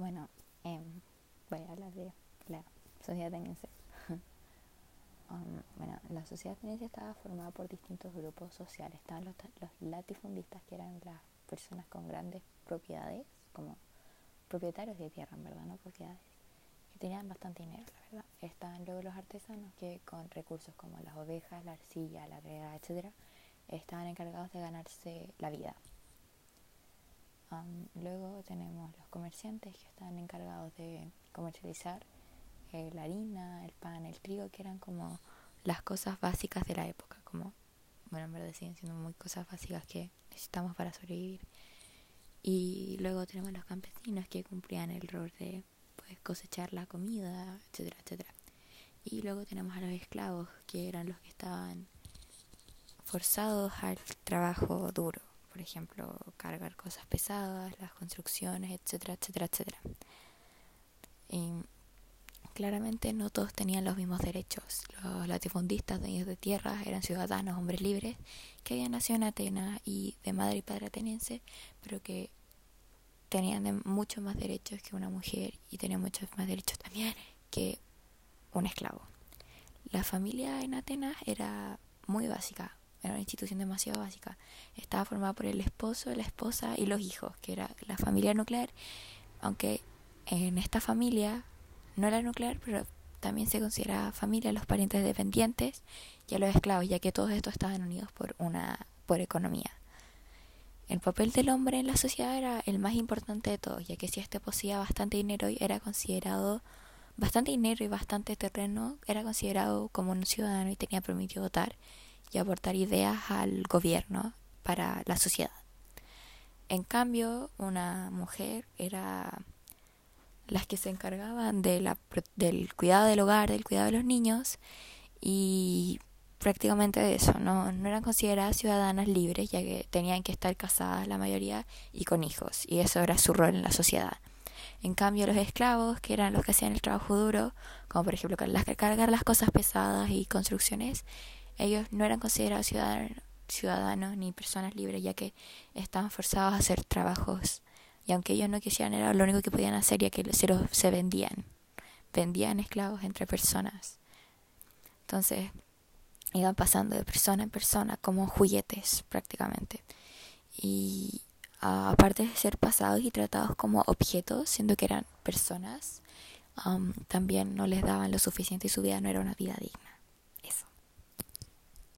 Bueno, em, voy a hablar de la sociedad ateniense. Um, bueno, la sociedad ateniense estaba formada por distintos grupos sociales. Estaban los, los latifundistas, que eran las personas con grandes propiedades, como propietarios de tierra, en verdad, no propiedades, que tenían bastante dinero, la verdad. Estaban luego los artesanos, que con recursos como las ovejas, la arcilla, la regla, etcétera, estaban encargados de ganarse la vida. Um, luego tenemos los comerciantes que están encargados de comercializar eh, la harina, el pan, el trigo, que eran como las cosas básicas de la época, como, bueno, en verdad siguen siendo muy cosas básicas que necesitamos para sobrevivir. Y luego tenemos los campesinos que cumplían el rol de pues, cosechar la comida, etcétera, etcétera. Y luego tenemos a los esclavos, que eran los que estaban forzados al trabajo duro, por ejemplo, cargar cosas pesadas, las construcciones, etcétera, etcétera, etcétera. Y claramente no todos tenían los mismos derechos. Los latifundistas, dueños de tierras, eran ciudadanos, hombres libres, que habían nacido en Atenas y de madre y padre ateniense, pero que tenían muchos más derechos que una mujer y tenían muchos más derechos también que un esclavo. La familia en Atenas era muy básica, era una institución demasiado básica. Estaba formada por el esposo, la esposa y los hijos, que era la familia nuclear, aunque en esta familia no era nuclear, pero también se considera familia los parientes dependientes y a los esclavos, ya que todos estos estaban unidos por una por economía. El papel del hombre en la sociedad era el más importante de todos, ya que si éste poseía bastante dinero y era considerado bastante dinero y bastante terreno, era considerado como un ciudadano y tenía permitido votar y aportar ideas al gobierno para la sociedad. En cambio, una mujer era las que se encargaban del cuidado del hogar, del cuidado de los niños y prácticamente de eso, no, no eran consideradas ciudadanas libres ya que tenían que estar casadas la mayoría y con hijos y eso era su rol en la sociedad. En cambio los esclavos, que eran los que hacían el trabajo duro, como por ejemplo cargar las cosas pesadas y construcciones, ellos no eran considerados ciudadanos, ni personas libres ya que estaban forzados a hacer trabajos y aunque ellos no quisieran, era lo único que podían hacer ya que se, se vendían. Vendían esclavos entre personas. Entonces, iban pasando de persona en persona como juguetes prácticamente. Y aparte de ser pasados y tratados como objetos, siendo que eran personas, también no les daban lo suficiente y su vida no era una vida digna.